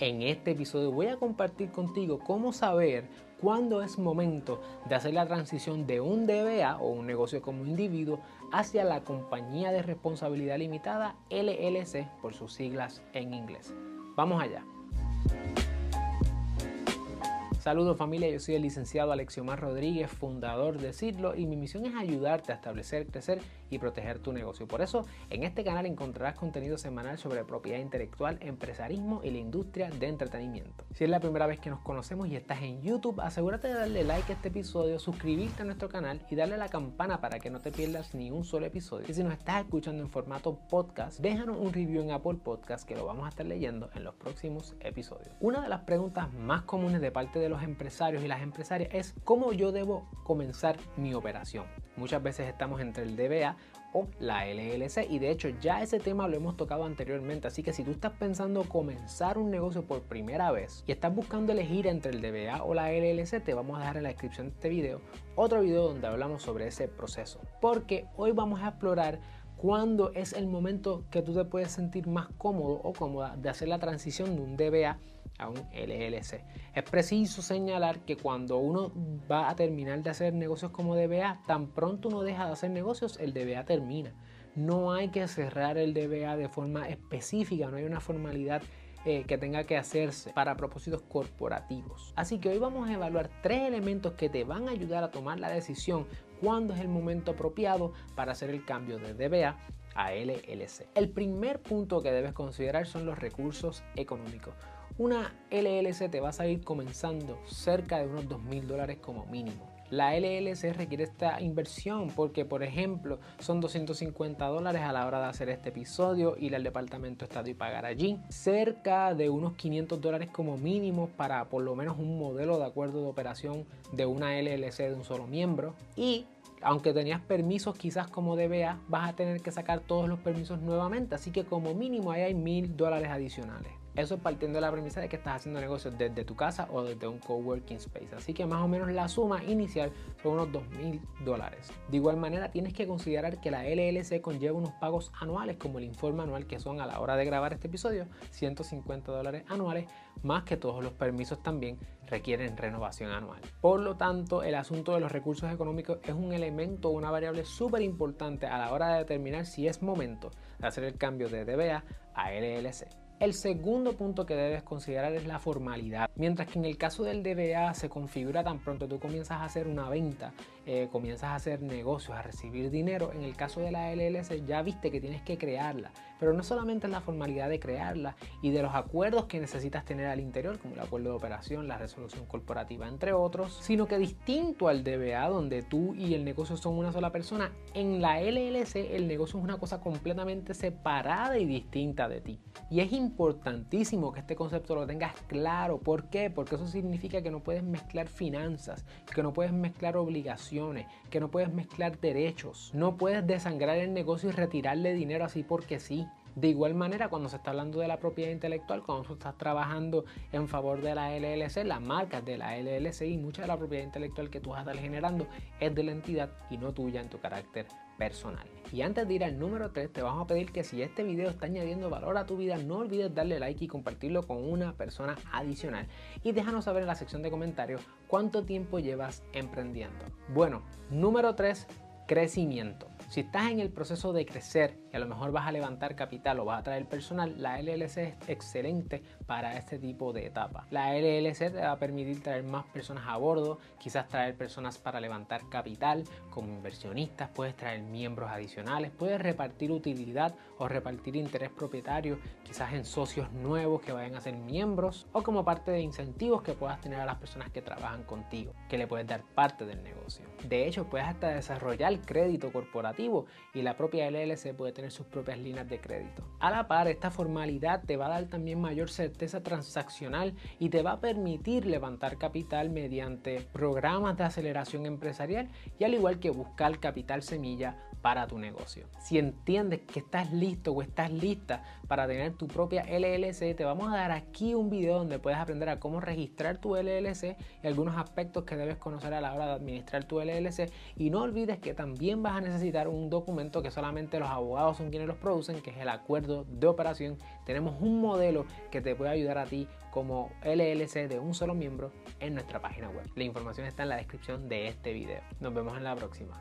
En este episodio voy a compartir contigo cómo saber cuándo es momento de hacer la transición de un DBA o un negocio como individuo hacia la compañía de responsabilidad limitada LLC por sus siglas en inglés. Vamos allá. Saludos familia, yo soy el licenciado Alexiomar Rodríguez, fundador de Cirlo y mi misión es ayudarte a establecer, crecer y proteger tu negocio. Por eso en este canal encontrarás contenido semanal sobre propiedad intelectual, empresarismo y la industria de entretenimiento. Si es la primera vez que nos conocemos y estás en YouTube, asegúrate de darle like a este episodio, suscribirte a nuestro canal y darle a la campana para que no te pierdas ni un solo episodio. Y si nos estás escuchando en formato podcast, déjanos un review en Apple Podcast que lo vamos a estar leyendo en los próximos episodios. Una de las preguntas más comunes de parte de los empresarios y las empresarias es cómo yo debo comenzar mi operación. Muchas veces estamos entre el DBA o la LLC y de hecho ya ese tema lo hemos tocado anteriormente así que si tú estás pensando comenzar un negocio por primera vez y estás buscando elegir entre el DBA o la LLC te vamos a dejar en la descripción de este video otro video donde hablamos sobre ese proceso porque hoy vamos a explorar cuándo es el momento que tú te puedes sentir más cómodo o cómoda de hacer la transición de un DBA a un LLC. Es preciso señalar que cuando uno va a terminar de hacer negocios como DBA, tan pronto uno deja de hacer negocios, el DBA termina. No hay que cerrar el DBA de forma específica, no hay una formalidad eh, que tenga que hacerse para propósitos corporativos. Así que hoy vamos a evaluar tres elementos que te van a ayudar a tomar la decisión cuándo es el momento apropiado para hacer el cambio de DBA a LLC. El primer punto que debes considerar son los recursos económicos. Una LLC te va a salir comenzando cerca de unos 2 mil dólares como mínimo. La LLC requiere esta inversión porque, por ejemplo, son 250 dólares a la hora de hacer este episodio, ir al departamento de estado y pagar allí. Cerca de unos 500 dólares como mínimo para por lo menos un modelo de acuerdo de operación de una LLC de un solo miembro. Y aunque tenías permisos quizás como DBA, vas a tener que sacar todos los permisos nuevamente. Así que como mínimo ahí hay mil dólares adicionales. Eso es partiendo de la premisa de que estás haciendo negocios desde tu casa o desde un coworking space. Así que más o menos la suma inicial son unos 2 mil dólares. De igual manera, tienes que considerar que la LLC conlleva unos pagos anuales, como el informe anual que son a la hora de grabar este episodio, 150 dólares anuales, más que todos los permisos también requieren renovación anual. Por lo tanto, el asunto de los recursos económicos es un elemento, una variable súper importante a la hora de determinar si es momento de hacer el cambio de DBA a LLC. El segundo punto que debes considerar es la formalidad. Mientras que en el caso del DBA se configura tan pronto tú comienzas a hacer una venta, eh, comienzas a hacer negocios, a recibir dinero, en el caso de la LLC ya viste que tienes que crearla. Pero no solamente es la formalidad de crearla y de los acuerdos que necesitas tener al interior, como el acuerdo de operación, la resolución corporativa, entre otros, sino que distinto al DBA, donde tú y el negocio son una sola persona, en la LLC el negocio es una cosa completamente separada y distinta de ti. Y es importantísimo que este concepto lo tengas claro. ¿Por qué? Porque eso significa que no puedes mezclar finanzas, que no puedes mezclar obligaciones, que no puedes mezclar derechos. No puedes desangrar el negocio y retirarle dinero así porque sí. De igual manera, cuando se está hablando de la propiedad intelectual, cuando tú estás trabajando en favor de la LLC, las marcas de la LLC y mucha de la propiedad intelectual que tú vas a estar generando es de la entidad y no tuya en tu carácter personal. Y antes de ir al número 3, te vamos a pedir que si este video está añadiendo valor a tu vida, no olvides darle like y compartirlo con una persona adicional. Y déjanos saber en la sección de comentarios cuánto tiempo llevas emprendiendo. Bueno, número 3, crecimiento. Si estás en el proceso de crecer y a lo mejor vas a levantar capital o vas a traer personal, la LLC es excelente para este tipo de etapa. La LLC te va a permitir traer más personas a bordo, quizás traer personas para levantar capital como inversionistas, puedes traer miembros adicionales, puedes repartir utilidad o repartir interés propietario, quizás en socios nuevos que vayan a ser miembros o como parte de incentivos que puedas tener a las personas que trabajan contigo, que le puedes dar parte del negocio. De hecho, puedes hasta desarrollar crédito corporativo y la propia LLC puede tener sus propias líneas de crédito. A la par, esta formalidad te va a dar también mayor certeza transaccional y te va a permitir levantar capital mediante programas de aceleración empresarial y al igual que buscar capital semilla para tu negocio. Si entiendes que estás listo o estás lista para tener tu propia LLC, te vamos a dar aquí un video donde puedes aprender a cómo registrar tu LLC y algunos aspectos que debes conocer a la hora de administrar tu LLC. Y no olvides que también vas a necesitar un documento que solamente los abogados son quienes los producen, que es el acuerdo de operación. Tenemos un modelo que te puede ayudar a ti como LLC de un solo miembro en nuestra página web. La información está en la descripción de este video. Nos vemos en la próxima.